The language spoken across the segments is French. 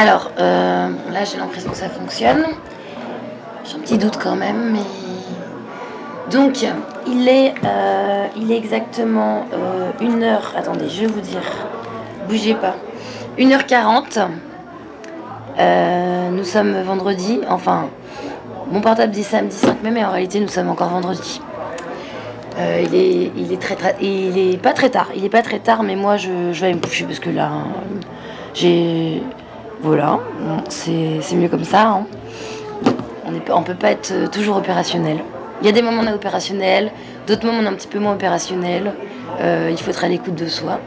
Alors, euh, là, j'ai l'impression que ça fonctionne. J'ai un petit doute quand même, mais. Donc, il est, euh, il est exactement euh, 1h. Attendez, je vais vous dire. Bougez pas. 1h40. Euh, nous sommes vendredi. Enfin, mon portable dit samedi 5 mai, mais en réalité, nous sommes encore vendredi. Il, est, il, est très, très- il est pas très tard. Il est pas très tard, mais moi, je, je vais aller me coucher parce que là, j'ai. Voilà, c'est mieux comme ça. hein. On ne peut pas être euh, toujours opérationnel. Il y a des moments on est opérationnel, d'autres moments on est un petit peu moins opérationnel. Euh, il faut être à l'écoute de soi,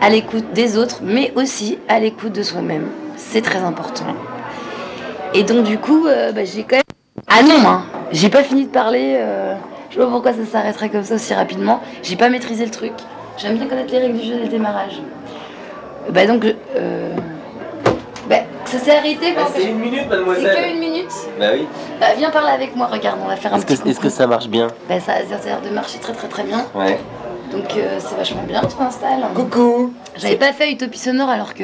à l'écoute des autres, mais aussi à l'écoute de soi-même. C'est très important. Et donc du coup, euh, bah, j'ai quand même... Ah non, hein, j'ai pas fini de parler. je pas pourquoi ça s'arrêterait comme ça aussi rapidement. J'ai pas maîtrisé le truc. J'aime bien connaître les règles du jeu des démarrages. Bah donc, bah, ça s'est arrêté quand C'est une minute, C'est mademoiselle. que une minute. Bah oui. Bah, viens parler avec moi, regarde, on va faire un Est-ce petit que, est-ce que ça marche bien? Bah, ça, ça a l'air de marcher très très très bien. Ouais. Donc euh, c'est vachement bien, tu t'installes. Coucou J'avais pas fait Utopie Sonore alors que.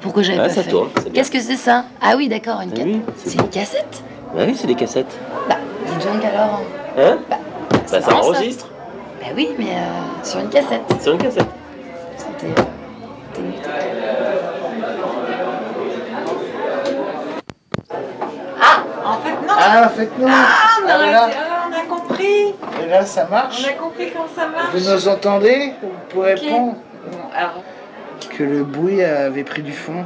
Pourquoi j'avais Ah, pas ça fait tourne, c'est. Qu'est-ce que c'est ça? Ah oui, d'accord, une Ah ca- oui, c'est C'est une cassette? Bah oui, c'est des cassettes. Bah, dis donc alors. Hein? Bah, Bah c'est ça enregistre. Bah oui, mais euh, sur une cassette. Sur une cassette. T'es euh, t'es muté. Ah, en fait, non. Ah, en fait, non Ah, on, a, Ah, là, ah, on a compris. et là, ça marche. On a compris comment ça marche. Vous nous entendez Pour répondre Bon, alors, que le bruit avait pris du fond.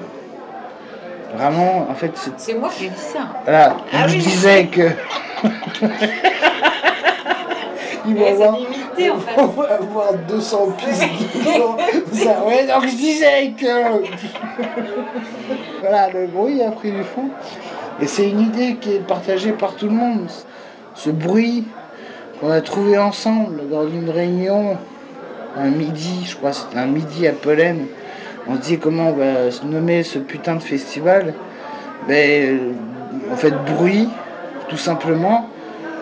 Vraiment, en fait, c'est... c'est moi qui ai dit ça. Voilà, Ah je oui. disais que... Il va Mais c'est avoir... limité en fait. On va avoir 200 pistes. Ça, ouais, donc je disais que... voilà, le bruit a pris du fond. Et c'est une idée qui est partagée par tout le monde. Ce bruit qu'on a trouvé ensemble dans une réunion un midi, je crois, c'était un midi à Pollen. On se dit comment on va se nommer ce putain de festival. Ben, euh, en fait, bruit, tout simplement.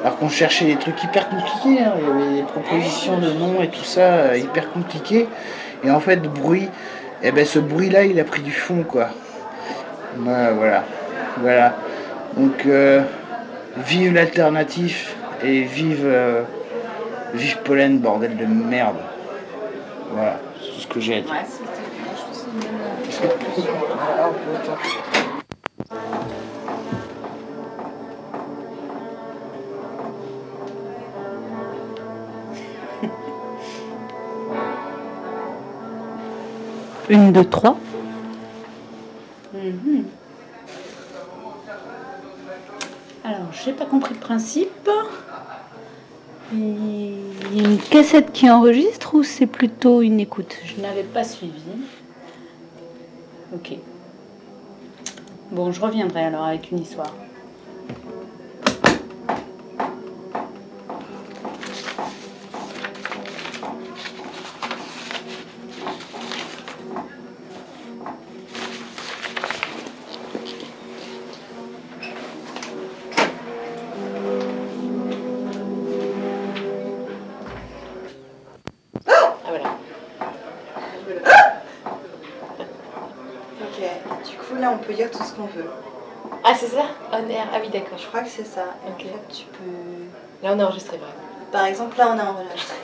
Alors qu'on cherchait des trucs hyper compliqués, hein. il y avait des propositions de noms et tout ça euh, hyper compliqués. Et en fait, bruit, et ben ce bruit-là, il a pris du fond, quoi. Ouais, voilà, voilà. Donc, euh, vive l'alternatif et vive, euh, vive Pollen, bordel de merde. Voilà, c'est tout ce que j'ai à dire. Une, deux, trois? J'ai pas compris le principe. Il y a une cassette qui enregistre ou c'est plutôt une écoute? Je n'avais pas suivi. Ok. Bon, je reviendrai alors avec une histoire. Ah oui d'accord. Je crois que c'est ça. Et Ok. En fait, tu peux. Là on a enregistré bref. Par exemple, là on est enregistré.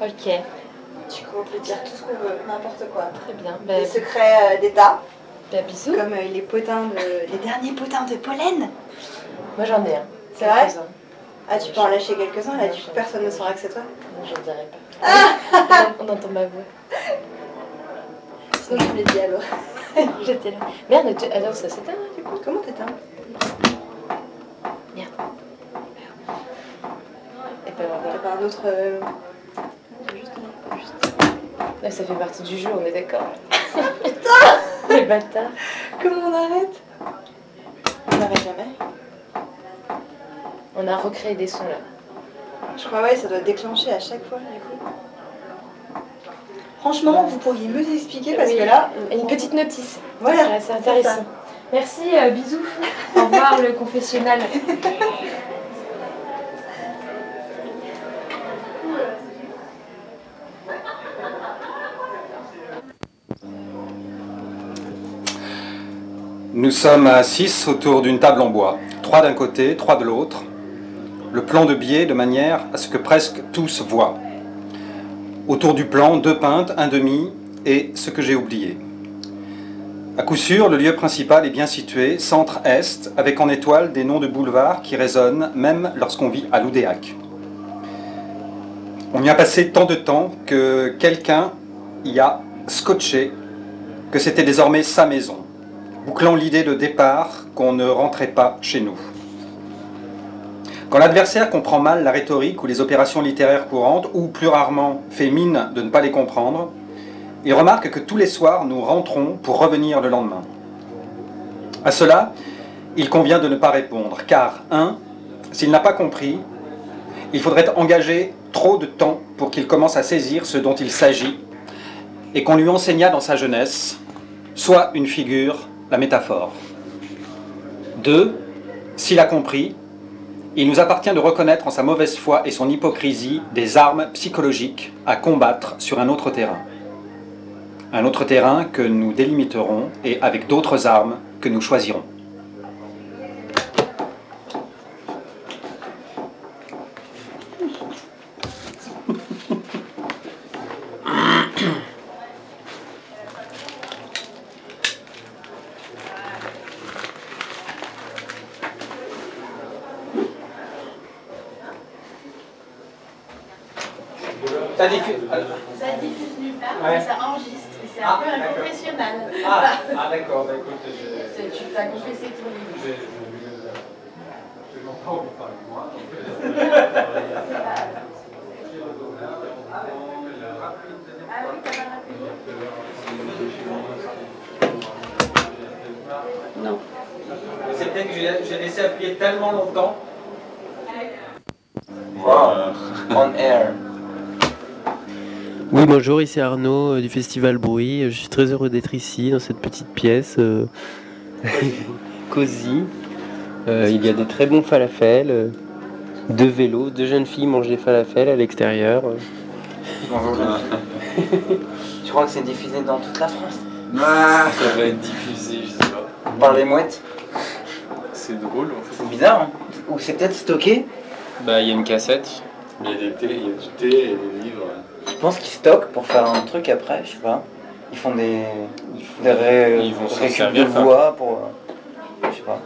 Ok. Du coup, on peut dire tout ce qu'on veut, n'importe quoi. Très bien. Bah, Des secrets euh, d'État, bah, bisous. comme euh, les potins de. les derniers potins de pollen. Moi j'en ai un. C'est vrai? Ah, tu peux en lâcher quelques-uns là, du coup personne ne saura que c'est toi. Non, J'en dirai pas. on entend ma voix. Sinon, je vous l'ai dit alors. J'étais là. Merde, tu... alors ça s'éteint du coup? Comment t'éteins? Merde. Et ben pas un autre. euh, Juste, juste. Là, ça fait partie du jeu, on est d'accord. Putain Les bâtards. Comment on arrête? On n'arrête jamais. On a recréé des sons là. Je crois, ouais, ça doit déclencher à chaque fois, du coup. Franchement, vous pourriez me expliquer parce Oui. que là. Une petite notice. Voilà, c'est intéressant. Merci, euh, bisous. Au revoir le confessionnal. Nous sommes à 6 autour d'une table en bois, trois d'un côté, trois de l'autre. Le plan de biais de manière à ce que presque tous voient. Autour du plan, deux pintes, un demi et ce que j'ai oublié. À coup sûr, le lieu principal est bien situé, centre-est, avec en étoile des noms de boulevards qui résonnent même lorsqu'on vit à l'Oudéac. On y a passé tant de temps que quelqu'un y a scotché que c'était désormais sa maison, bouclant l'idée de départ qu'on ne rentrait pas chez nous. Quand l'adversaire comprend mal la rhétorique ou les opérations littéraires courantes, ou plus rarement fait mine de ne pas les comprendre, il remarque que tous les soirs nous rentrons pour revenir le lendemain. À cela, il convient de ne pas répondre, car, un, s'il n'a pas compris, il faudrait engager trop de temps pour qu'il commence à saisir ce dont il s'agit et qu'on lui enseigna dans sa jeunesse, soit une figure, la métaphore. Deux, s'il a compris, il nous appartient de reconnaître en sa mauvaise foi et son hypocrisie des armes psychologiques à combattre sur un autre terrain. Un autre terrain que nous délimiterons et avec d'autres armes que nous choisirons. Ça diffuse. Nulle part, ça enregistre. C'est un Ah, peu un d'accord. confessionnal. Ah, ah, d'accord, bah écoute, je. Tu t'as confessé ton livre. je, je, je, je m'en pas envie de parler de moi. donc, Ah oui, t'as pas rappelé. Non. euh, C'est peut-être que j'ai j'ai laissé appuyer tellement longtemps. On air. Oui, bonjour, ici Arnaud euh, du Festival Bruit. Je suis très heureux d'être ici, dans cette petite pièce euh, cosy. Euh, il y a des très bons falafels, euh, deux vélos, deux jeunes filles mangent des falafels à l'extérieur. euh. Je crois que c'est diffusé dans toute la France. Ça va être diffusé, je sais pas. Par les mouettes. C'est drôle en fait. C'est bizarre, hein Ou c'est peut-être stocké Bah, il y a une cassette. Il y a des thés, il y a du thé et des livres. Je pense qu'ils stockent pour faire un truc après, je sais pas. Ils font des. des ré... Ils vont récup servir, de voix pour. euh, Je sais pas.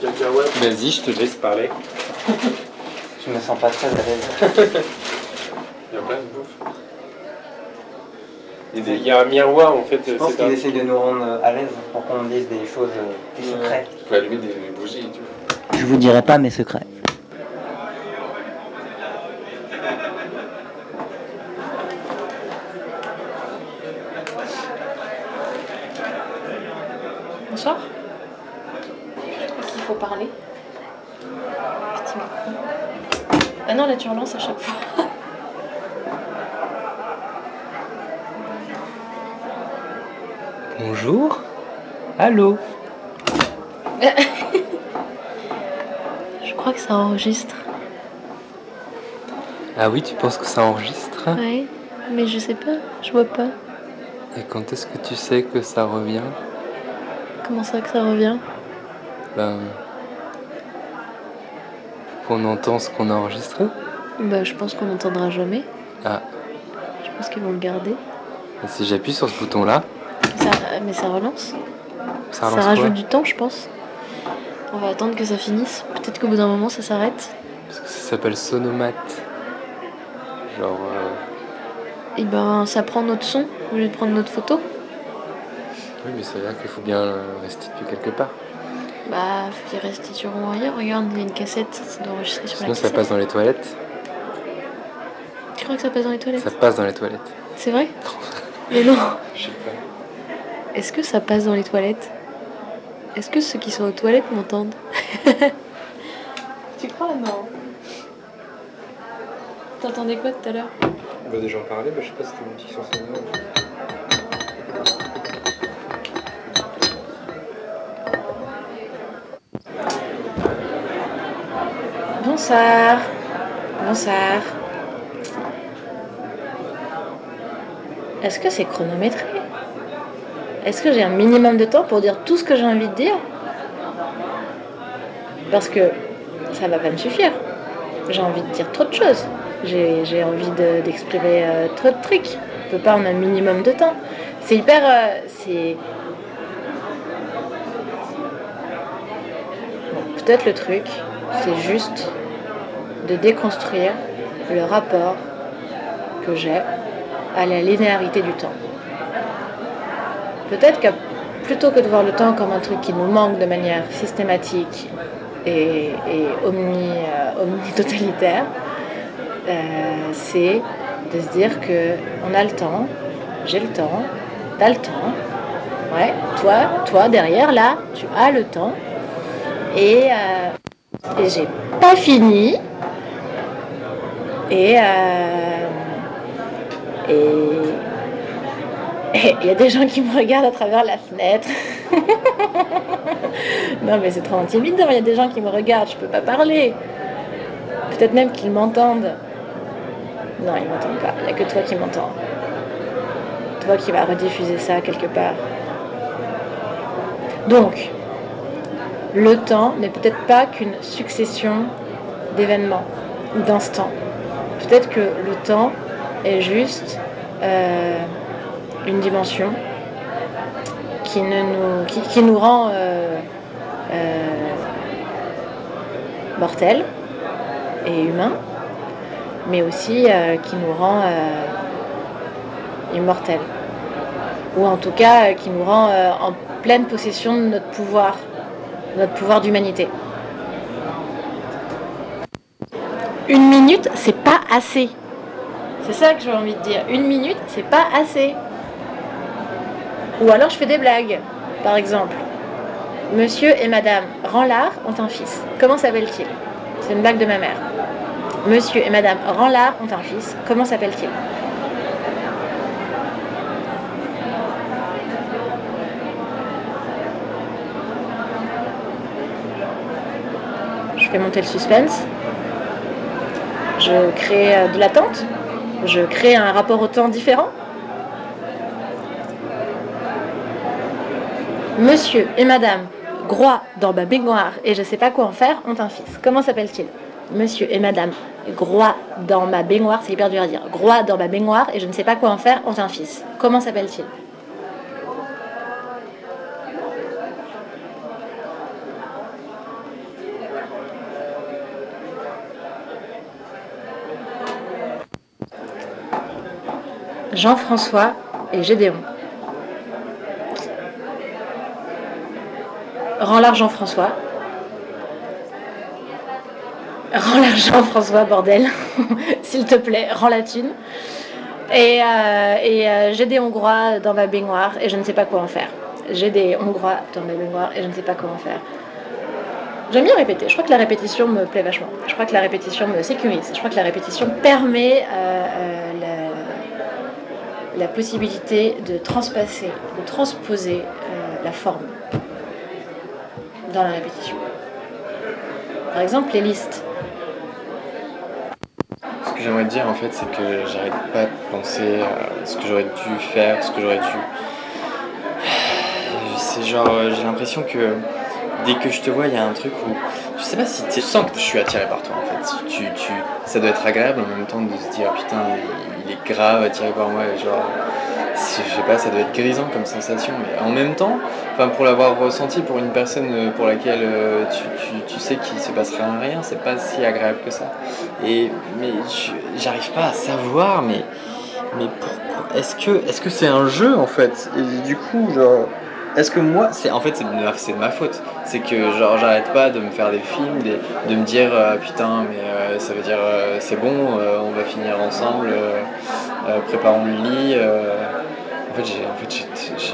Des. Vas-y, je te laisse parler. Je me sens pas très à l'aise. Il y a plein de bouffe. Il y a un miroir en fait. Je pense qu'ils essaient de nous rendre euh, à l'aise pour qu'on dise des choses, euh, des secrets. Tu peux allumer des, des bougies, tu vois. Je vous dirai pas mes secrets. Bonsoir. Qu'il faut parler. Petit micro. Ah non, là tu relances à chaque fois. Bonjour. Allô. Je crois que ça enregistre. Ah oui, tu penses que ça enregistre? Ouais, mais je sais pas, je vois pas. Et quand est-ce que tu sais que ça revient? Comment ça que ça revient? Ben. Qu'on entend ce qu'on a enregistré? Bah je pense qu'on n'entendra jamais. Ah, Je pense qu'ils vont le garder. et si j'appuie sur ce bouton-là, Ça- mais ça relance. Ça Ça, rajoute du temps, je pense. On va attendre que ça finisse. Peut-être qu'au bout d'un moment, ça s'arrête. Parce que ça s'appelle sonomate. Genre. euh, Et ben, ça prend notre son au lieu de prendre notre photo. Oui, mais ça veut dire qu'il faut bien le restituer quelque part. Bah, ils restitueront ailleurs. Regarde, il y a une cassette. Ça doit enregistrer sur Sinon, la ça cassette. passe dans les toilettes. Tu crois que ça passe dans les toilettes Ça passe dans les toilettes. C'est vrai Mais non. Je sais pas. Est-ce que ça passe dans les toilettes? Est-ce que ceux qui sont aux toilettes m'entendent Tu crois Non. T'entendais quoi tout à l'heure On va déjà en parler, mais je sais pas si c'était une petite chanson. Bonsoir. Bonsoir. Est-ce que c'est chronométré est-ce que j'ai un minimum de temps pour dire tout ce que j'ai envie de dire? Parce que ça va pas me suffire. J'ai envie de dire trop de choses. J'ai envie de- d'exprimer euh, trop de trucs. Je peux pas en un minimum de temps. C'est hyper. euh, c'est. Peut-être le truc, c'est juste de déconstruire le rapport que j'ai à la linéarité du temps. Peut-être que plutôt que de voir le temps comme un truc qui nous manque de manière systématique et, et omni, euh, omni-totalitaire, euh, c'est de se dire que on a le temps, j'ai le temps, t'as le temps, ouais, toi, toi derrière là, tu as le temps, et, euh, et j'ai pas fini, et euh, et et il y a des gens qui me regardent à travers la fenêtre. non mais c'est trop intimidant, il y a des gens qui me regardent, je peux pas parler. Peut-être même qu'ils m'entendent. Non, ils m'entendent pas, il n'y a que toi qui m'entends. Toi qui vas rediffuser ça quelque part. Donc, le temps n'est peut-être pas qu'une succession d'événements ou d'instants. Peut-être que le temps est juste euh, une dimension qui, nous, rend euh, euh, mortels et humains, mais aussi euh, qui nous rend immortels. Ou en tout cas qui nous rend en pleine possession de notre pouvoir, notre pouvoir d'humanité. Une minute, c'est pas assez. C'est ça que j'ai envie de dire. Une minute, c'est pas assez. Ou alors je fais des blagues. Par exemple, Monsieur et Madame Ranlard ont un fils. Comment s'appelle-t-il C'est une blague de ma mère. Monsieur et Madame Ranlard ont un fils. Comment s'appelle-t-il Je fais monter le suspense. Je crée euh, de l'attente. Je crée un rapport au temps différent. Monsieur et Madame Groix dans ma baignoire et je sais pas quoi en faire ont un fils. Comment s'appelle-t-il? Monsieur et Madame Groix dans ma baignoire, c'est hyper dur à dire. Groix dans ma baignoire et je ne sais pas quoi en faire ont un fils. Comment s'appelle-t-il? Jean-François et Gédéon. Rends l'argent François. Rends l'argent François, bordel. S'il te plaît, rends la thune. Et, euh, euh, j'ai des Hongrois dans ma baignoire et je ne sais pas quoi en faire. J'ai des Hongrois dans ma baignoire et je ne sais pas quoi en faire. J'aime bien répéter. Je crois que la répétition me plaît vachement. Je crois que la répétition me sécurise. Je crois que la répétition permet euh, la, possibilité de transpasser, de transposer la forme dans la répétition. Par exemple, les listes. Ce que j'aimerais dire en fait, c'est que j'arrête pas de penser à ce que j'aurais dû faire, ce que j'aurais dû. C'est genre, euh, j'ai l'impression que dès que je te vois, il y a un truc où. Je sais pas si tu sens que je suis attiré par toi en fait. Tu, tu, ça doit être agréable en même temps de se dire putain, il, est grave attiré par moi. Genre, je sais pas, ça doit être grisant comme sensation, mais en même temps, pour l'avoir ressenti pour une personne euh, pour laquelle euh, tu, tu, tu sais qu'il se passera rien, c'est pas si agréable que ça. Et mais j'arrive pas à savoir, mais mais pourquoi Est-ce que est-ce c'est un jeu en fait? Et du coup, genre. Est-ce que moi, c'est en fait c'est de, ma- faute. C'est que genre j'arrête pas de me faire des films, des- de me dire euh, putain mais ça veut dire c'est bon, on va finir ensemble, préparons le lit. En fait en fait j'ai-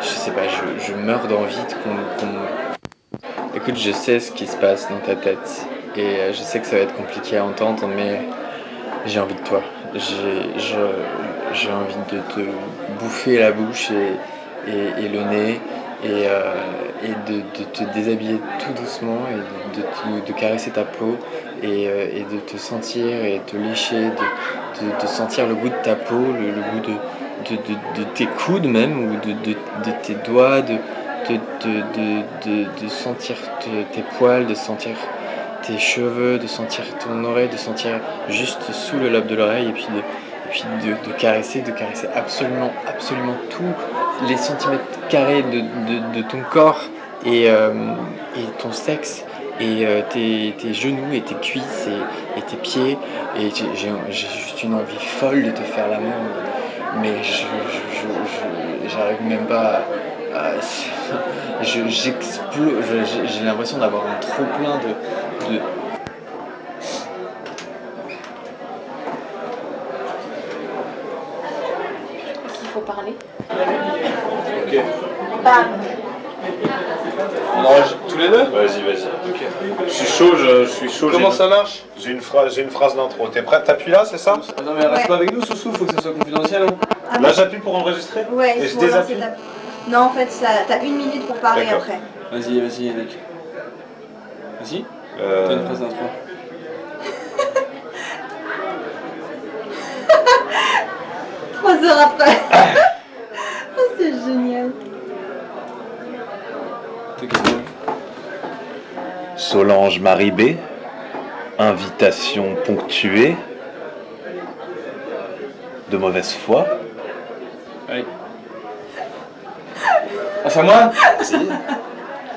je sais pas, je, meurs d'envie de qu'on, qu'on- Écoute, je sais ce qui se passe dans ta tête et euh, je sais que ça va être compliqué à entendre, mais j'ai envie de toi. J'ai, envie de te bouffer la bouche et, et, le nez et, euh, et de, te déshabiller tout doucement et de, de, de caresser ta peau et, euh, et de te sentir et te lécher, de, sentir le goût de ta peau, le goût de, de, tes coudes même, ou de, tes doigts, de, sentir te- tes poils, de sentir tes cheveux, de sentir ton oreille, de sentir juste sous le lobe de l'oreille, et puis de, puis de, caresser, de caresser absolument, absolument tous les centimètres carrés de, ton corps et, euh, et ton sexe et euh, tes, tes genoux et tes cuisses et, et tes pieds. Et j'ai juste une envie folle de te faire l'amour mais je j'arrive même pas à, à- je- j'explose je- j'ai- l'impression d'avoir un trop plein de, de Qu'il faut parler. Ok. Bam. On enregistre tous les deux? Vas-y, vas-y. Je suis chaud, je, je suis chaud. Comment ça marche J'ai une phrase, j'ai une phrase d'intro. T'es prêt? T'appuies là, c'est ça? Non mais reste pas avec nous, Soussou, faut que ça soit confidentiel. hein. Ah Là, j'appuie pour enregistrer? Ouais, Et je désappuie? ta- Non, en fait, ça- t'as une minute pour parler après. Vas-y, vas-y, Yannick. Vas-y. Euh, T'as une phrase d'intro. Trois heures après. oh, c'est génial. Tes questions Solange Marie B. Invitation ponctuée. De mauvaise foi. Allez. Ah, c'est à moi?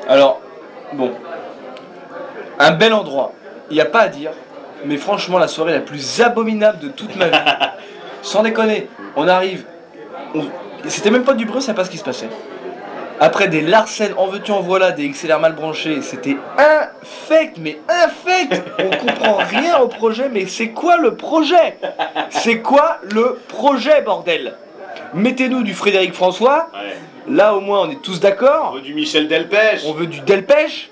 Alors, bon. Un bel endroit. Il n'y a pas à dire. Mais franchement, la soirée la plus abominable de toute ma vie. Sans déconner. On arrive. on- C'était même pas du bruit, savait pas ce qui se passait. Après des Larsen en veux-tu en voilà, des XLR mal branchés, c'était infect, mais infect. On comprend rien au projet, mais c'est quoi le projet? C'est quoi le projet, bordel? Mettez-nous du Frédéric François, là au moins on est tous d'accord. On veut du Michel Delpech. On veut du Delpech.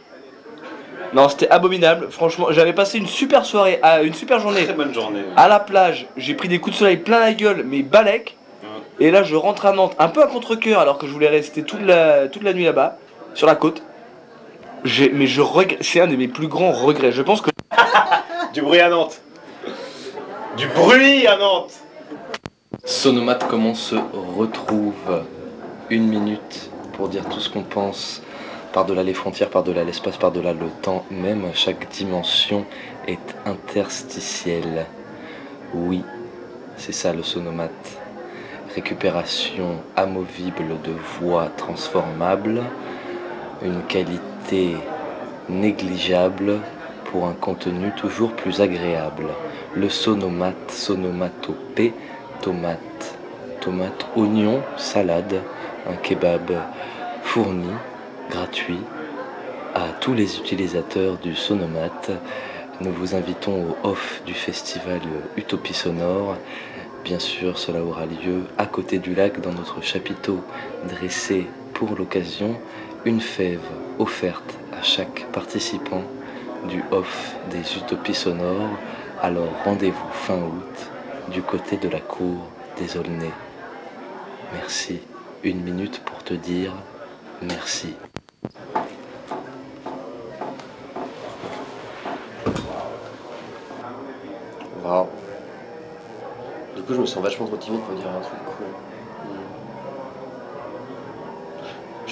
Non, c'était abominable, franchement, j'avais passé une super soirée, à, une super journée. Très bonne journée. à la plage, j'ai pris des coups de soleil plein la gueule, mais balèque. Et là, je rentre à Nantes, un peu à contre-coeur, alors que je voulais rester toute la, toute la nuit là-bas, sur la côte. Mais je regrette, c'est un de mes plus grands regrets. Je pense que. Du bruit à Nantes. Du bruit à Nantes Sonomate, comment on se retrouve Une minute pour dire tout ce qu'on pense. Par-delà les frontières, par-delà l'espace, par-delà le temps, même? Chaque dimension est interstitielle. Oui, c'est ça le sonomate. Récupération amovible de voix transformable, une qualité négligeable pour un contenu toujours plus agréable. Le sonomate, sonomatopée, tomate, tomate, oignon, salade, un kebab fourni, gratuit à tous les utilisateurs du sonomate. Nous vous invitons au off du festival Utopie Sonore. Bien sûr, cela aura lieu à côté du lac dans notre chapiteau dressé pour l'occasion. Une fève offerte à chaque participant du off des Utopies Sonores. Alors rendez-vous fin août du côté de la cour des Aulnay. Merci. Une minute pour te dire merci. Du coup, je me sens vachement trop timide pour dire un truc cool.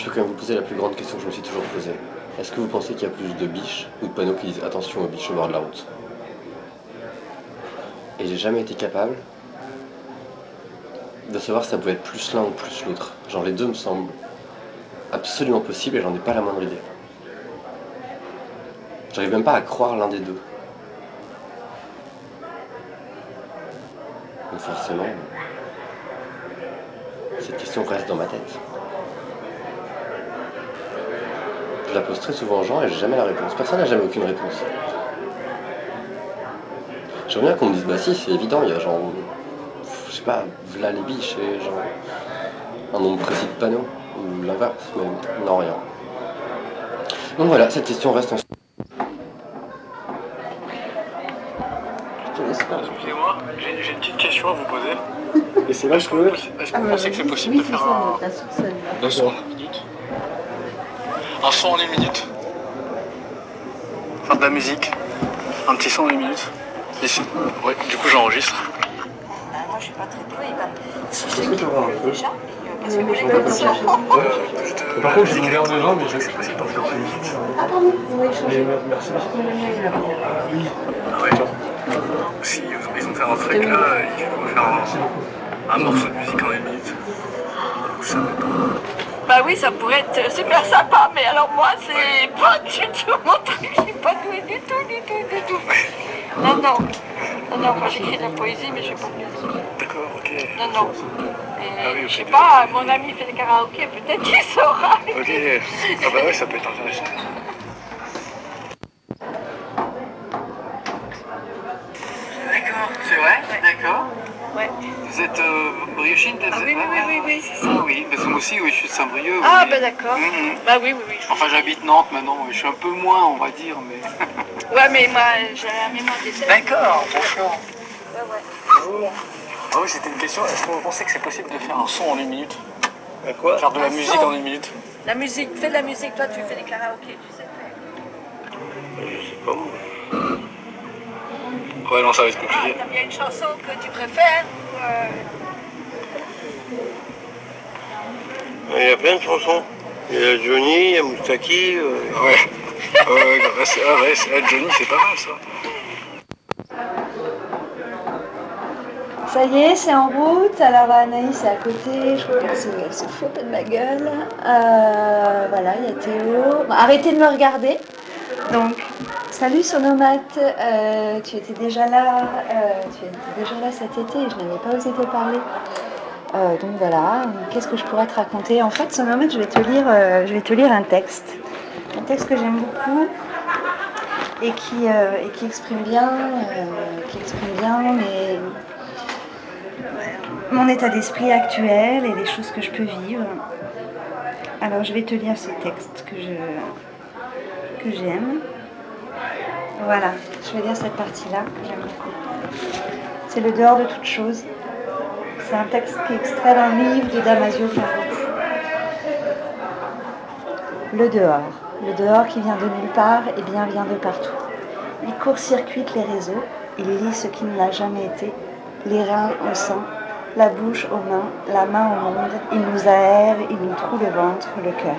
Vais quand même vous poser la plus grande question que je me suis toujours posée. Est-ce que vous pensez qu'il y a plus de biches ou de panneaux qui disent attention aux biches au bord de la route? Et j'ai jamais été capable de savoir si ça pouvait être plus l'un ou plus l'autre. Genre les deux me semblent absolument possibles et j'en ai pas la moindre idée. J'arrive même pas à croire l'un des deux. Donc forcément, cette question reste dans ma tête. Je la pose très souvent aux gens et j'ai jamais la réponse. Personne n'a jamais aucune réponse. J'aimerais bien qu'on me dise, bah si, c'est évident, il y a genre, je sais pas, v'là les biches et genre un nombre précis de panneaux, ou l'inverse, mais non, rien. Donc voilà, cette question reste en Excusez-moi, j'ai une petite question à vous poser. Et c'est là, je. Est-ce que vous pensez que c'est possible de faire un, un son en une minute Un son en une minute Faire de la musique Un petit son en une minute Ici. Ouais, du coup, j'enregistre. moi je suis pas très douée. Si que déjà, euh, parce Oui, que mais les je peux pas gens- chercher. Par contre, j'ai une garde de jambe, mais je sais pas. Ah pardon, vous voulez changer Merci. Oui. Ah ouais. Si besoin de faire un truc là, il faut faire un, un morceau de musique en une minute. Ça va pas. Bah oui, ça pourrait être super sympa, mais alors moi, c'est pas du tout mon truc. Je suis pas douée du tout, du tout, du tout. Non, non. Non, non, moi j'écris de la poésie, mais je fais pas musique. D'accord, ok. Non, non. Ah Et, oui, je sais pas, mon ami fait des karaokés, peut-être qu'il saura. Ok. Ah bah ouais, ça peut être intéressant. D'accord, c'est vrai? D'accord. Ouais. Vous êtes euh, briochine Ah oui, oui, oui, oui, oui, c'est ça. Ah oui, parce que moi aussi, oui, je suis de Saint-Brieuc. Ah, oui. bah d'accord. Mhm. Bah oui, oui, oui. Enfin, j'habite Nantes maintenant, je suis un peu moins, on va dire, mais... Ouais, mais moi, j'ai la mémoire des. D'accord, d'accord. Ouais, ouais. Ah oui, c'était une question. Est-ce que vous pensez que c'est possible de faire un son en une minute quoi Faire de la musique son en une minute La musique, fais de la musique, toi tu fais des karaokés, tu sais. Je sais pas moi. Ouais, non, ça va être compliqué. T'as bien une chanson que tu préfères ou, euh, Il y a plein de chansons. Il y a Johnny, il y a Moustaki. Ouais. ouais, ah ouais, ah, Johnny, c'est pas mal ça. Ça y est, c'est en route. Alors Anaïs est à côté. Je crois qu'elle se, elle se fout un peu de ma gueule. Euh, voilà, il y a Théo. Arrêtez de me regarder. Donc, salut Sonomate. Euh, tu étais déjà là. euh, tu étais déjà là cet été et je n'avais pas osé te parler. Euh, donc voilà, qu'est-ce que je pourrais te raconter? En fait, Sonomate, je vais te lire, euh, je vais te lire un texte. Un texte que j'aime beaucoup et qui, et qui exprime bien, qui exprime bien mon état d'esprit actuel et les choses que je peux vivre. Alors je vais te lire ce texte que je que j'aime. Voilà, je vais lire cette partie-là j'aime beaucoup. C'est le dehors de toute chose. C'est un texte qui est extrait d'un livre de Damasio. Le dehors. Le dehors qui vient de nulle part et bien vient de partout. Il court-circuite les réseaux, il lit ce qui ne l'a jamais été, les reins au sang, la bouche aux mains, la main au monde, il nous aère, il nous troue le ventre, le cœur.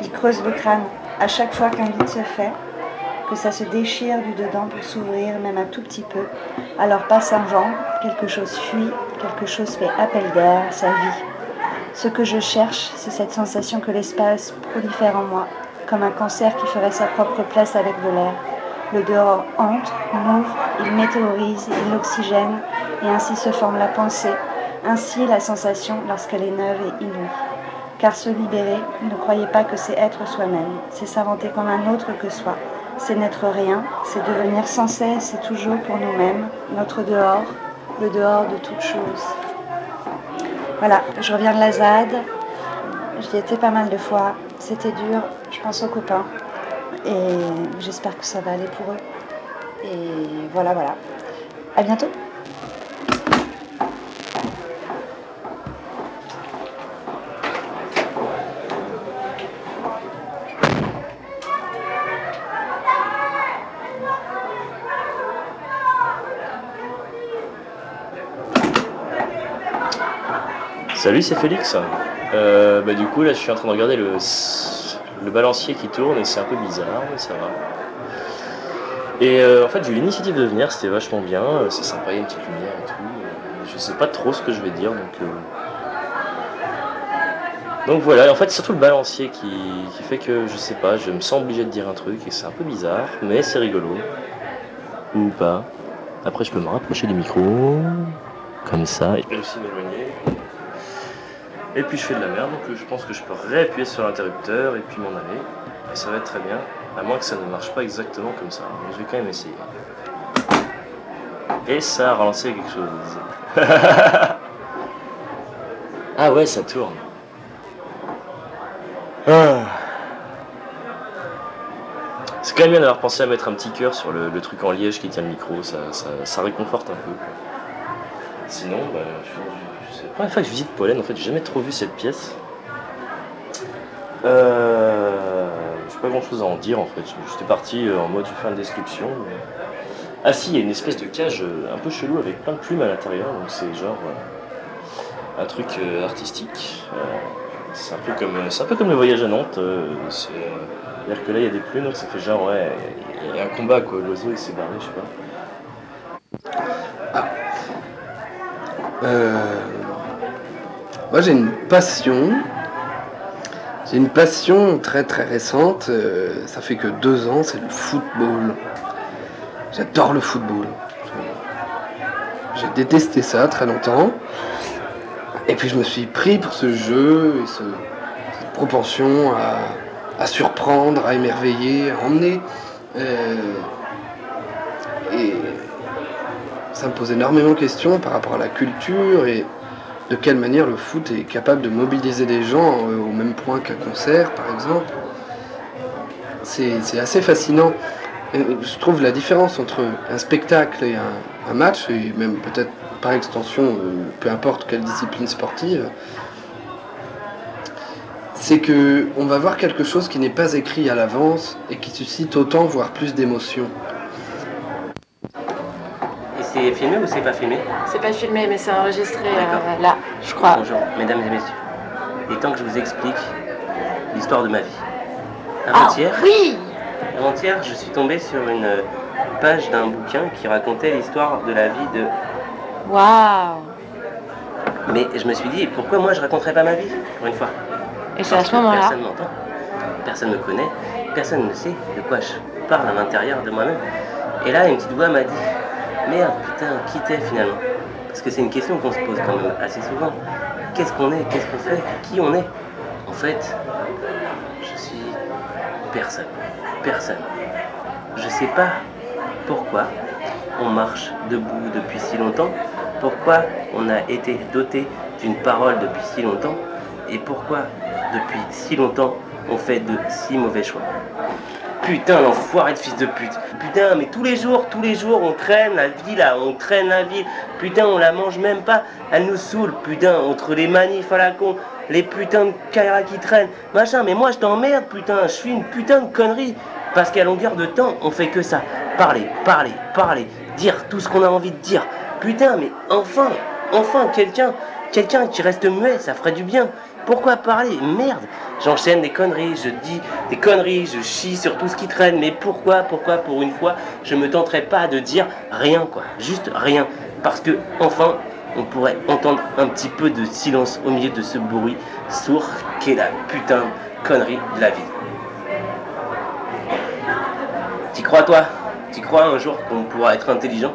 Il creuse le crâne à chaque fois qu'un vide se fait, que ça se déchire du dedans pour s'ouvrir même un tout petit peu. Alors passe un vent, quelque chose fuit, quelque chose fait appel d'air, sa vie. Ce que je cherche, c'est cette sensation que l'espace prolifère en moi, comme un cancer qui ferait sa propre place avec de l'air. Le dehors entre, m'ouvre, il météorise, il l'oxygène, et ainsi se forme la pensée, ainsi la sensation lorsqu'elle est neuve et inouïe. Car se libérer, ne croyez pas que c'est être soi-même, c'est s'inventer comme un autre que soi. C'est n'être rien, c'est devenir sans cesse et toujours pour nous-mêmes, notre dehors, le dehors de toute chose. Voilà, je reviens de la ZAD, j'y étais pas mal de fois, c'était dur, je pense aux copains, et j'espère que ça va aller pour eux. Et voilà, voilà. À bientôt. Salut, c'est Félix. Euh, bah, du coup, là, je suis en train de regarder le, balancier qui tourne et c'est un peu bizarre, mais ça va. Et euh, en fait, j'ai eu l'initiative de venir, c'était vachement bien, euh, c'est sympa, il y a une petite lumière et tout. Je sais pas trop ce que je vais dire, donc. Donc voilà, et en fait, c'est surtout le balancier qui, qui fait que je sais pas, je me sens obligé de dire un truc et c'est un peu bizarre, mais c'est rigolo. Ou pas. Après, je peux me rapprocher du micro, comme ça, et je peux aussi m'éloigner. Et puis je fais de la merde, donc euh, je pense que je peux réappuyer sur l'interrupteur et puis m'en aller. Et ça va être très bien, à moins que ça ne marche pas exactement comme ça. Mais je vais quand même essayer. Et ça a relancé quelque chose. ah ouais, ça tourne. Ah. C'est quand même bien d'avoir pensé à mettre un petit cœur sur le, truc en liège qui tient le micro, ça, ça, réconforte un peu. Sinon, bah, je, première fois que je visite Pollen, en fait, j'ai jamais trop vu cette pièce. Euh, j'ai pas grand chose à en dire en fait. J'étais parti euh, en mode fais une description. Ah si, il y a une espèce de cage euh, un peu chelou avec plein de plumes à l'intérieur, donc c'est genre euh, un truc artistique. C'est un peu comme le voyage à Nantes. c'est, C'est-à-dire que là il y a des plumes, donc ça fait genre ouais, il y a un combat quoi. L'oiseau il s'est barré, je sais pas. Euh, moi j'ai une passion. J'ai une passion très très récente. euh, ça fait que deux ans, c'est le football. J'adore le football. J'ai détesté ça très longtemps. Et puis je me suis pris pour ce jeu et ce- cette propension à, à surprendre, à émerveiller, à emmener. Euh, et ça me pose énormément de questions par rapport à la culture et de quelle manière le foot est capable de mobiliser des gens euh, au même point qu'un concert, par exemple? C'est assez fascinant. Et Je trouve la différence entre un spectacle et un, un match, et même peut-être par extension, euh, peu importe quelle discipline sportive, c'est que on va voir quelque chose qui n'est pas écrit à l'avance et qui suscite autant, voire plus d'émotions. C'est filmé ou c'est pas filmé C'est pas filmé, mais c'est enregistré euh, là, je crois. Bonjour, mesdames et messieurs. Il est temps que je vous explique l'histoire de ma vie. Ah, Avant-hier, oui avant-hier, je suis tombé sur une page d'un bouquin qui racontait l'histoire de la vie de. Waouh Mais je me suis dit, pourquoi moi je raconterais pas ma vie, pour une fois? Et c'est à ce moment-là. Personne m'entend, personne me connaît, personne ne sait de quoi je parle à l'intérieur de moi-même. Et là, une petite voix m'a dit, merde, putain, qui t'es finalement? Parce que c'est une question qu'on se pose quand même assez souvent. Qu'est-ce qu'on est? Qu'est-ce qu'on fait? Qui on est? En fait, je suis personne. Personne. Je sais pas pourquoi on marche debout depuis si longtemps, pourquoi on a été doté d'une parole depuis si longtemps, et pourquoi depuis si longtemps on fait de si mauvais choix. Putain, l'enfoiré de fils de pute. Putain, mais tous les jours, tous les jours, on traîne la vie là, on traîne la vie. Putain, on la mange même pas. Elle nous saoule, putain, entre les manifs à la con, les putains de Kaira qui traînent, machin. Mais moi, je t'emmerde, putain, je suis une putain de connerie. Parce qu'à longueur de temps, on fait que ça. Parler, parler, parler, dire tout ce qu'on a envie de dire. Putain, mais enfin, enfin, quelqu'un, quelqu'un qui reste muet, ça ferait du bien. Pourquoi parler? Merde J'enchaîne des conneries, je dis des conneries, je chie sur tout ce qui traîne, mais pourquoi, pourquoi, pour une fois, je me tenterai pas de dire rien, quoi? Juste rien. Parce que, enfin, on pourrait entendre un petit peu de silence au milieu de ce bruit sourd qu'est la putain de connerie de la vie. T'y crois, toi? T'y crois un jour qu'on pourra être intelligent?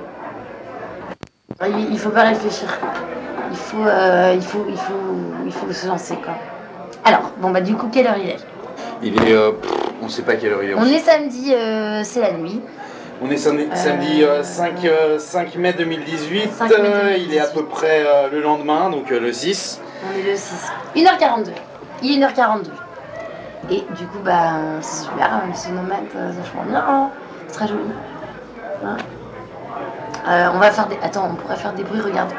Il, il faut pas réfléchir. Il faut, euh, il faut, il faut, il faut se lancer quoi. Alors, bon bah du coup, quelle heure il est? Il est. euh, pff, on sait pas quelle heure il est. On est samedi, euh, c'est la nuit. On est samedi, Euh, samedi, euh, 5, euh, 5 mai 2018. 5 mai euh, il est à peu près euh, le lendemain, donc euh, le 6. On est le 6. 1h42. Il est 1h42. Et du coup, bah, c'est super, hein, le sonomètre, euh, c'est vachement bien. hein. C'est très joli. Hein. Euh, on va faire des. Attends, on pourrait faire des bruits, regarde.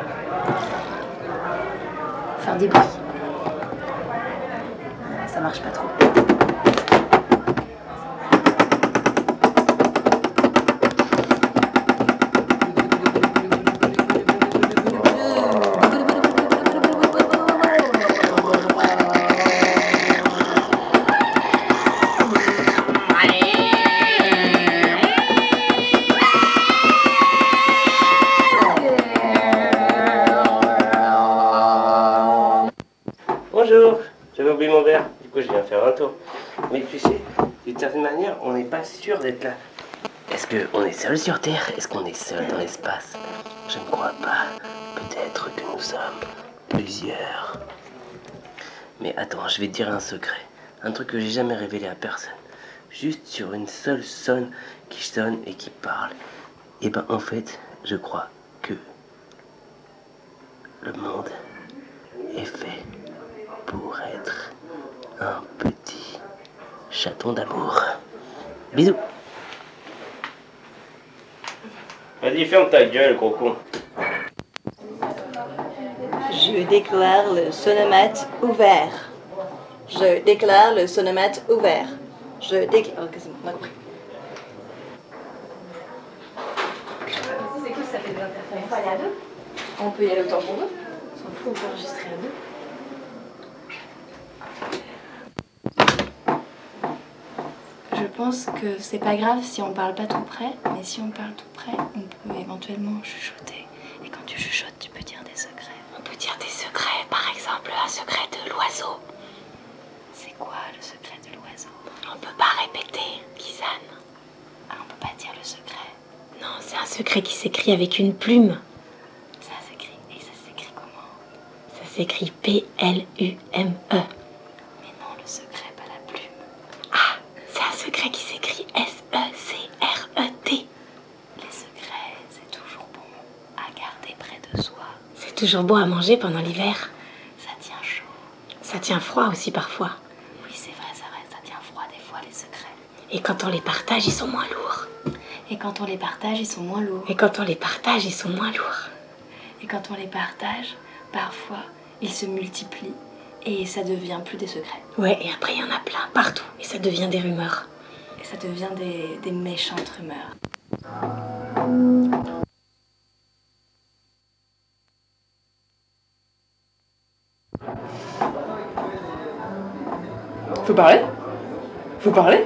Faire des bruits. Ça marche pas trop. D'être là. Est-ce qu'on est seul sur Terre? Est-ce qu'on est seul dans l'espace? Je ne crois pas. Peut-être que nous sommes plusieurs. Mais attends, je vais te dire un secret. Un truc que j'ai jamais révélé à personne. Juste sur une seule sonne qui sonne et qui parle. Et ben en fait, je crois que le monde est fait pour être un petit chaton d'amour. Bisous. Vas-y, ferme ta gueule, Coco. Je déclare le sonomate ouvert. Je déclare le sonomate ouvert. Je déclare. Oh, quasiment, on a compris. C'est cool, ça fait de l'interférence? On peut y aller autant pour deux. On s'en fout, on peut enregistrer à deux. Pense que c'est pas grave si on parle pas tout près, mais si on parle tout près, on peut éventuellement chuchoter. Et quand tu chuchotes, tu peux dire des secrets. On peut dire des secrets, par exemple un secret de l'oiseau. C'est quoi le secret de l'oiseau? On peut pas répéter, Lisanne. Ah, on peut pas dire le secret? Non, c'est un secret qui s'écrit avec une plume. Ça s'écrit. Et ça s'écrit comment? Ça s'écrit P-L-U-M-E. Mais non, le secret, pas la plume. Ah, c'est un secret qui s'écrit E S-E-C-R-E-T. Les secrets, c'est toujours bon à garder près de soi. C'est toujours bon à manger pendant l'hiver. Ça tient chaud. Ça tient froid aussi parfois. Oui, c'est vrai, c'est vrai, ça tient froid des fois, les secrets. Et quand on les partage, ils sont moins lourds. Et quand on les partage, ils sont moins lourds. Et quand on les partage, ils sont moins lourds. Et quand on les partage, parfois, ils se multiplient et ça devient plus des secrets. Ouais, et après, il y en a plein partout. Et ça devient des rumeurs. Et ça devient des, des méchantes rumeurs. Faut parler Faut parler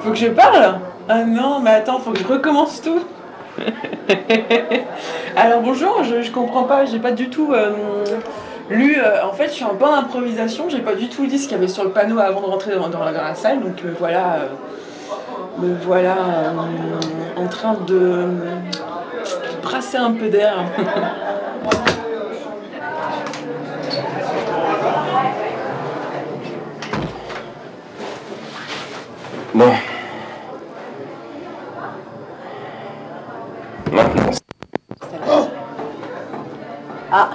Faut que je parle? Ah non, mais attends, faut que je recommence tout. Alors bonjour, je, comprends pas, j'ai pas du tout euh, lu. euh, en fait, je suis en improvisation, j'ai pas du tout lu ce qu'il y avait sur le panneau avant de rentrer dans, la, salle, donc euh, voilà. euh, me voilà en train de brasser un peu d'air. Bon. Maintenant. Ah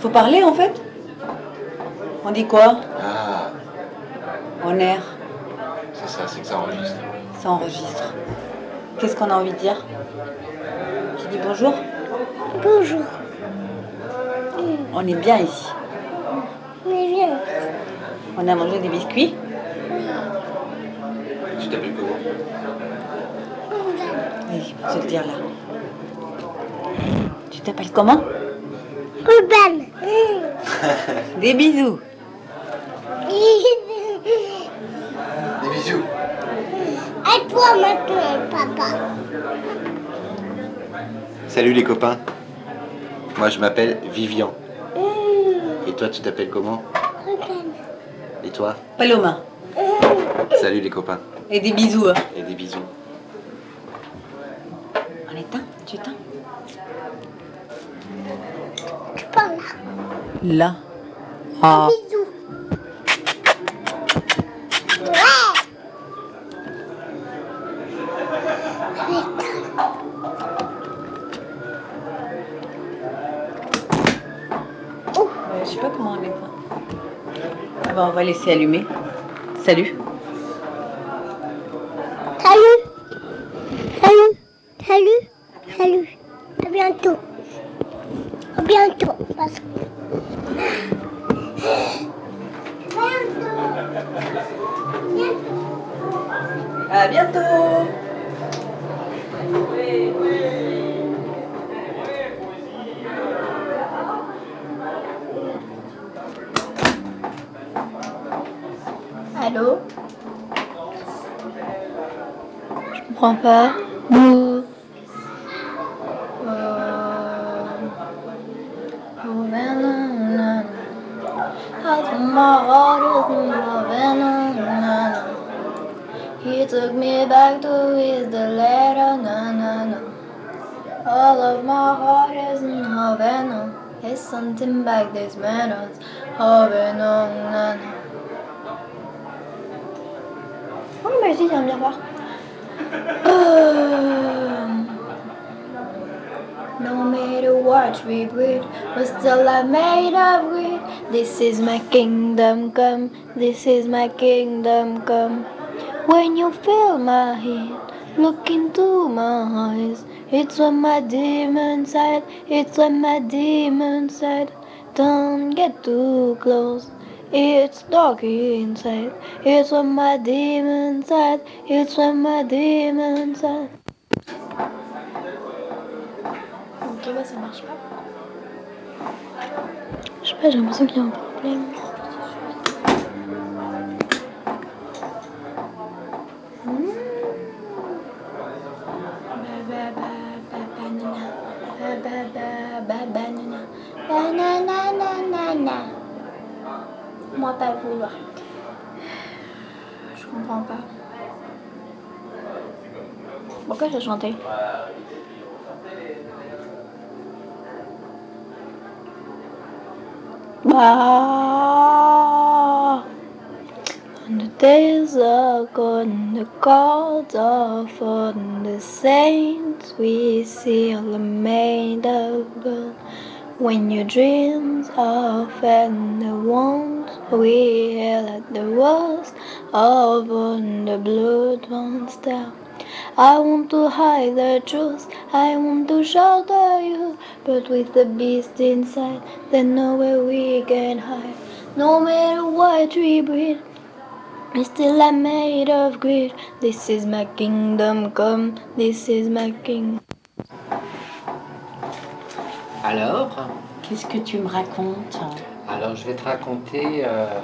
Faut parler en fait On dit quoi? Ah, On air, c'est ça, c'est que ça enregistre. ça enregistre. Qu'est-ce qu'on a envie de dire? Tu dis bonjour? Bonjour. On est bien ici. On a mangé des biscuits? T'appelles comment Oui, je vais te dire là. Tu t'appelles comment? Ruben. Des bisous. Des bisous. À toi maintenant, papa. Salut les copains. Moi je m'appelle Vivian. Et toi tu t'appelles comment? Ruben. Et toi? Paloma. Salut les copains. Et des bisous. hein. Et des bisous. On éteint Tu éteins Tu parles là. Là. Ah. Bisous. Euh, je sais pas comment on éteint. Ah bah, on va laisser allumer. Salut. À bientôt. Allô? Je comprends pas. What we breed, but still I'm made of greed. This is my kingdom come, this is my kingdom come. When you feel my heat, look into my eyes. It's when my demon side, it's when my demon side. Don't get too close, It's dark inside. It's when my demons hide. It's when my demons hide. Ok, bah ça marche pas. Je sais pas, j'ai l'impression qu'il y a un problème. Moi pas vouloir. Je comprends pas. Pourquoi j'ai chanté? Ah, on the days are gone, the gods are fallen, the saints we see are made of gold. When your dreams are fed the wounds we heal at the worst of on the blood runs down. I want to hide the truth, I want to shelter you, but with the beast inside, there's nowhere we can hide. No matter what we breed, we still are made of greed. This is my kingdom come, this is my kingdom. Alors? Qu'est-ce que tu me racontes? Alors, je vais te raconter euh,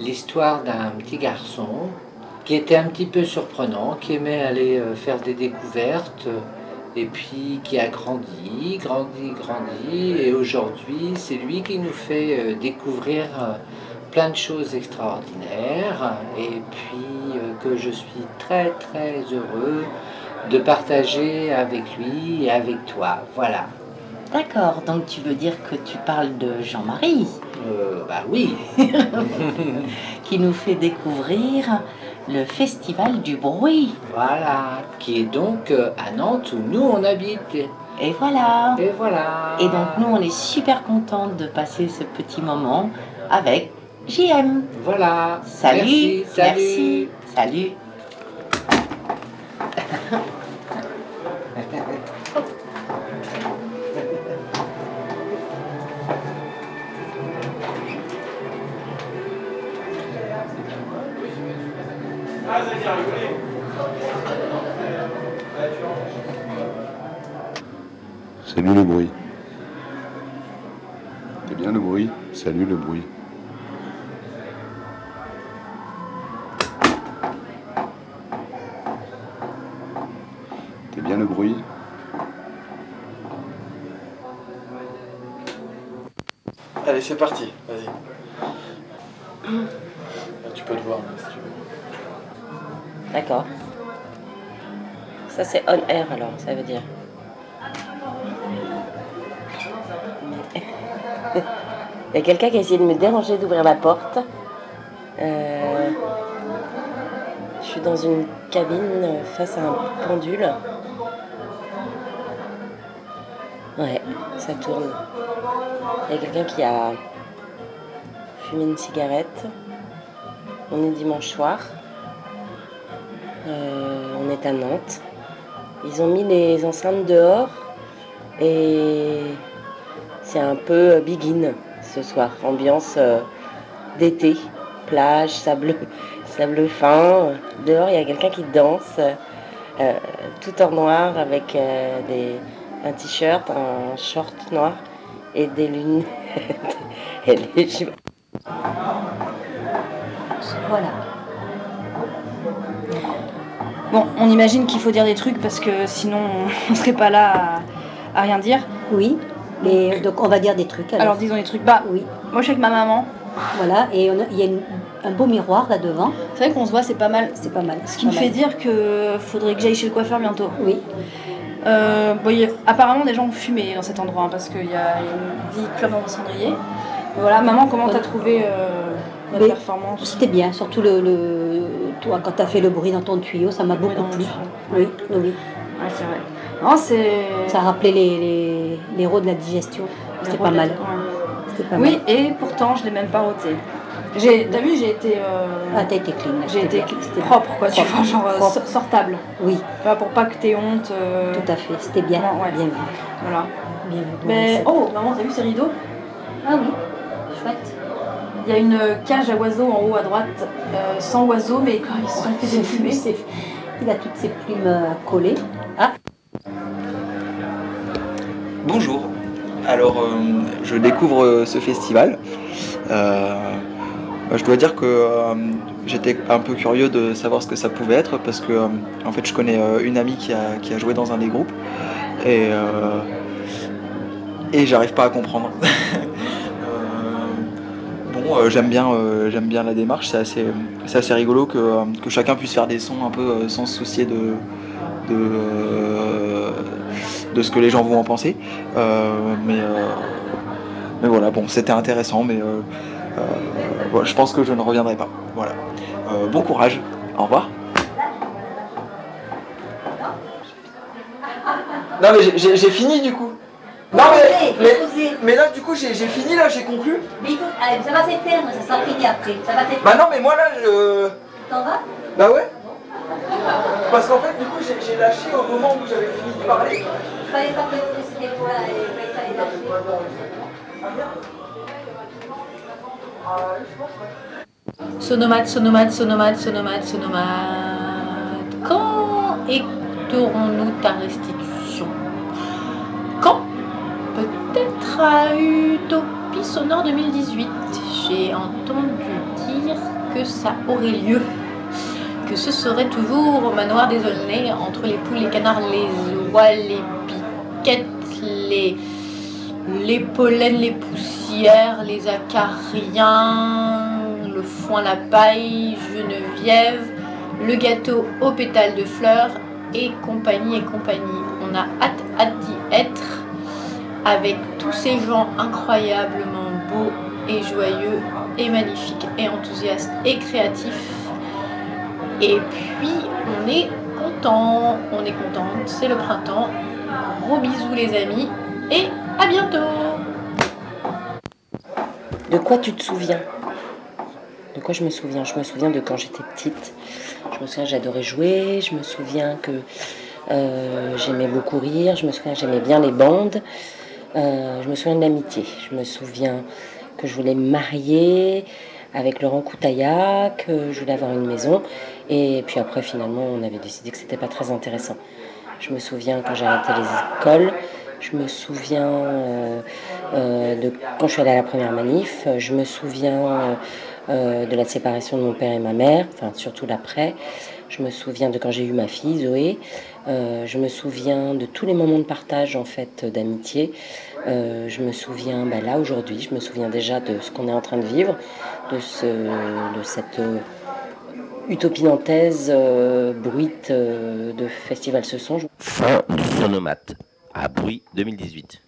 l'histoire d'un petit garçon qui était un petit peu surprenant, qui aimait aller euh, faire des découvertes, euh, et puis qui a grandi, grandi, grandi, et aujourd'hui, c'est lui qui nous fait euh, découvrir plein de choses extraordinaires, et puis que je suis très, très heureux de partager avec lui et avec toi. Voilà. D'accord, donc tu veux dire que tu parles de Jean-Marie? Euh, bah oui. qui nous fait découvrir le Festival du bruit. Voilà, qui est donc euh, à Nantes où nous on habite. Et voilà. Et voilà. Et donc nous on est super contente de passer ce petit moment avec JM. Voilà. Salut. Merci, salut. Merci. Salut. Salut le bruit. C'est bien le bruit Salut le bruit. T'es bien le bruit Allez, c'est parti, vas-y. Là, tu peux te voir, si tu veux. D'accord. Ça c'est on air alors, ça veut dire. Il y a quelqu'un qui a essayé de me déranger d'ouvrir la porte. Euh, je suis dans une cabine face à un pendule. Ouais, ça tourne. Il y a quelqu'un qui a fumé une cigarette. On est dimanche soir. Euh, on est à Nantes. Ils ont mis les enceintes dehors et c'est un peu begin ce soir. Ambiance euh, d'été, plage, sable, sable fin. Dehors, il y a quelqu'un qui danse euh, tout en noir avec euh, des, un t-shirt, un short noir et des lunettes. et des jupes. Voilà. Bon, on imagine qu'il faut dire des trucs parce que sinon on serait pas là à, à rien dire. Oui. Et donc on va dire des trucs. Alors, Alors disons des trucs. Bah oui. Moi je suis avec ma maman. Voilà, et il y a une- un beau miroir là devant. C'est vrai qu'on se voit, c'est pas mal. C'est pas mal. Ce qui me fait dire que faudrait que j'aille chez le coiffeur bientôt. Oui. Euh, bon, a- apparemment des gens ont fumé dans cet endroit hein, parce qu'il y a une vie club en cendrier. Voilà, maman, comment t'as trouvé euh, la Mais performance? C'était bien, surtout le, le- toi quand tu as fait le bruit dans ton tuyau, ça m'a beaucoup plu. Oui, oui, oui. Ouais, c'est vrai. Non, c'est. Ça rappelait les, les, les rots de la digestion. C'était pas mal. Pas Oui, mal. et pourtant je l'ai même pas roté. J'ai, t'as vu, j'ai été. euh, Ah, t'as été clean. J'ai été propre, quoi, tu vois, genre euh, Propre. sortable. Oui. Vois, pour pas que t'aies honte. euh, Tout à fait, c'était bien, ouais. bien vu. Voilà. Bien vu. Mais, oh, maman, t'as vu ces rideaux? Ah oui, chouette. Il y a une cage à oiseaux en haut à droite, euh, sans oiseaux, mais quand ils se sont fait défumer. Il a toutes ses plumes collées. Ah Bonjour. Alors, euh, je découvre euh, ce festival. Euh, bah, je dois dire que j'étais un peu curieux de savoir ce que ça pouvait être parce que, en fait, je connais une amie qui a, joué dans un des groupes et j'arrive pas à comprendre. Euh, j'aime bien, euh, j'aime bien la démarche. C'est assez, c'est assez rigolo que, euh, que chacun puisse faire des sons un peu sans se soucier de, de, de ce que les gens vont en penser. Mais, mais voilà, bon, c'était intéressant, mais je pense que je ne reviendrai pas. Voilà. Bon courage. Au revoir. Non mais j'ai fini du coup. Non mais, mais, mais là du coup j'ai j'ai fini là, j'ai conclu. Mais il faut- allez, ça va s'éteindre, ça sera fini après. Ça va s'éteindre. Bah non mais moi là je... T'en vas Bah ouais. Parce qu'en fait du coup j'ai j'ai lâché au moment où j'avais fini de parler. Il fallait pas que c'était toi, il fallait lâcher. Sonomate, sonomate, sonomate, sonomate, sonomate. Quand écouterons-nous ta restitution? Quand? Peut-être à Utopie Sonore 2018. J'ai entendu dire que ça aurait lieu. Que ce serait toujours au manoir des Aulnay, entre les poules, les canards, les oies, les piquettes, les, les pollens, les poussières, les acariens, le foin, la paille, Geneviève, le gâteau aux pétales de fleurs et compagnie et compagnie. On a hâte, hâte d'y être avec tous ces gens incroyablement beaux et joyeux et magnifiques et enthousiastes et créatifs. Et puis on est content, on est contente, c'est le printemps. Gros bisous les amis et à bientôt De quoi tu te souviens? De quoi je me souviens? Je me souviens de quand j'étais petite. Je me souviens j'adorais jouer. Je me souviens que euh, j'aimais beaucoup rire. Je me souviens j'aimais bien les bandes. Euh, je me souviens de l'amitié. Je me souviens que je voulais marier avec Laurent Coutailla, que je voulais avoir une maison. Et puis après, finalement, on avait décidé que c'était pas très intéressant. Je me souviens quand j'ai arrêté les écoles. Je me souviens euh, euh, de quand je suis allée à la première manif. Je me souviens euh, euh, de la séparation de mon père et ma mère, enfin surtout l'après. Je me souviens de quand j'ai eu ma fille Zoé. Euh, je me souviens de tous les moments de partage en fait d'amitié. Euh, je me souviens bah, là aujourd'hui. Je me souviens déjà de ce qu'on est en train de vivre, de ce, de cette euh, utopie nantaise bruite de Festival Ce Son. Fin du sonomate à bruit 2018.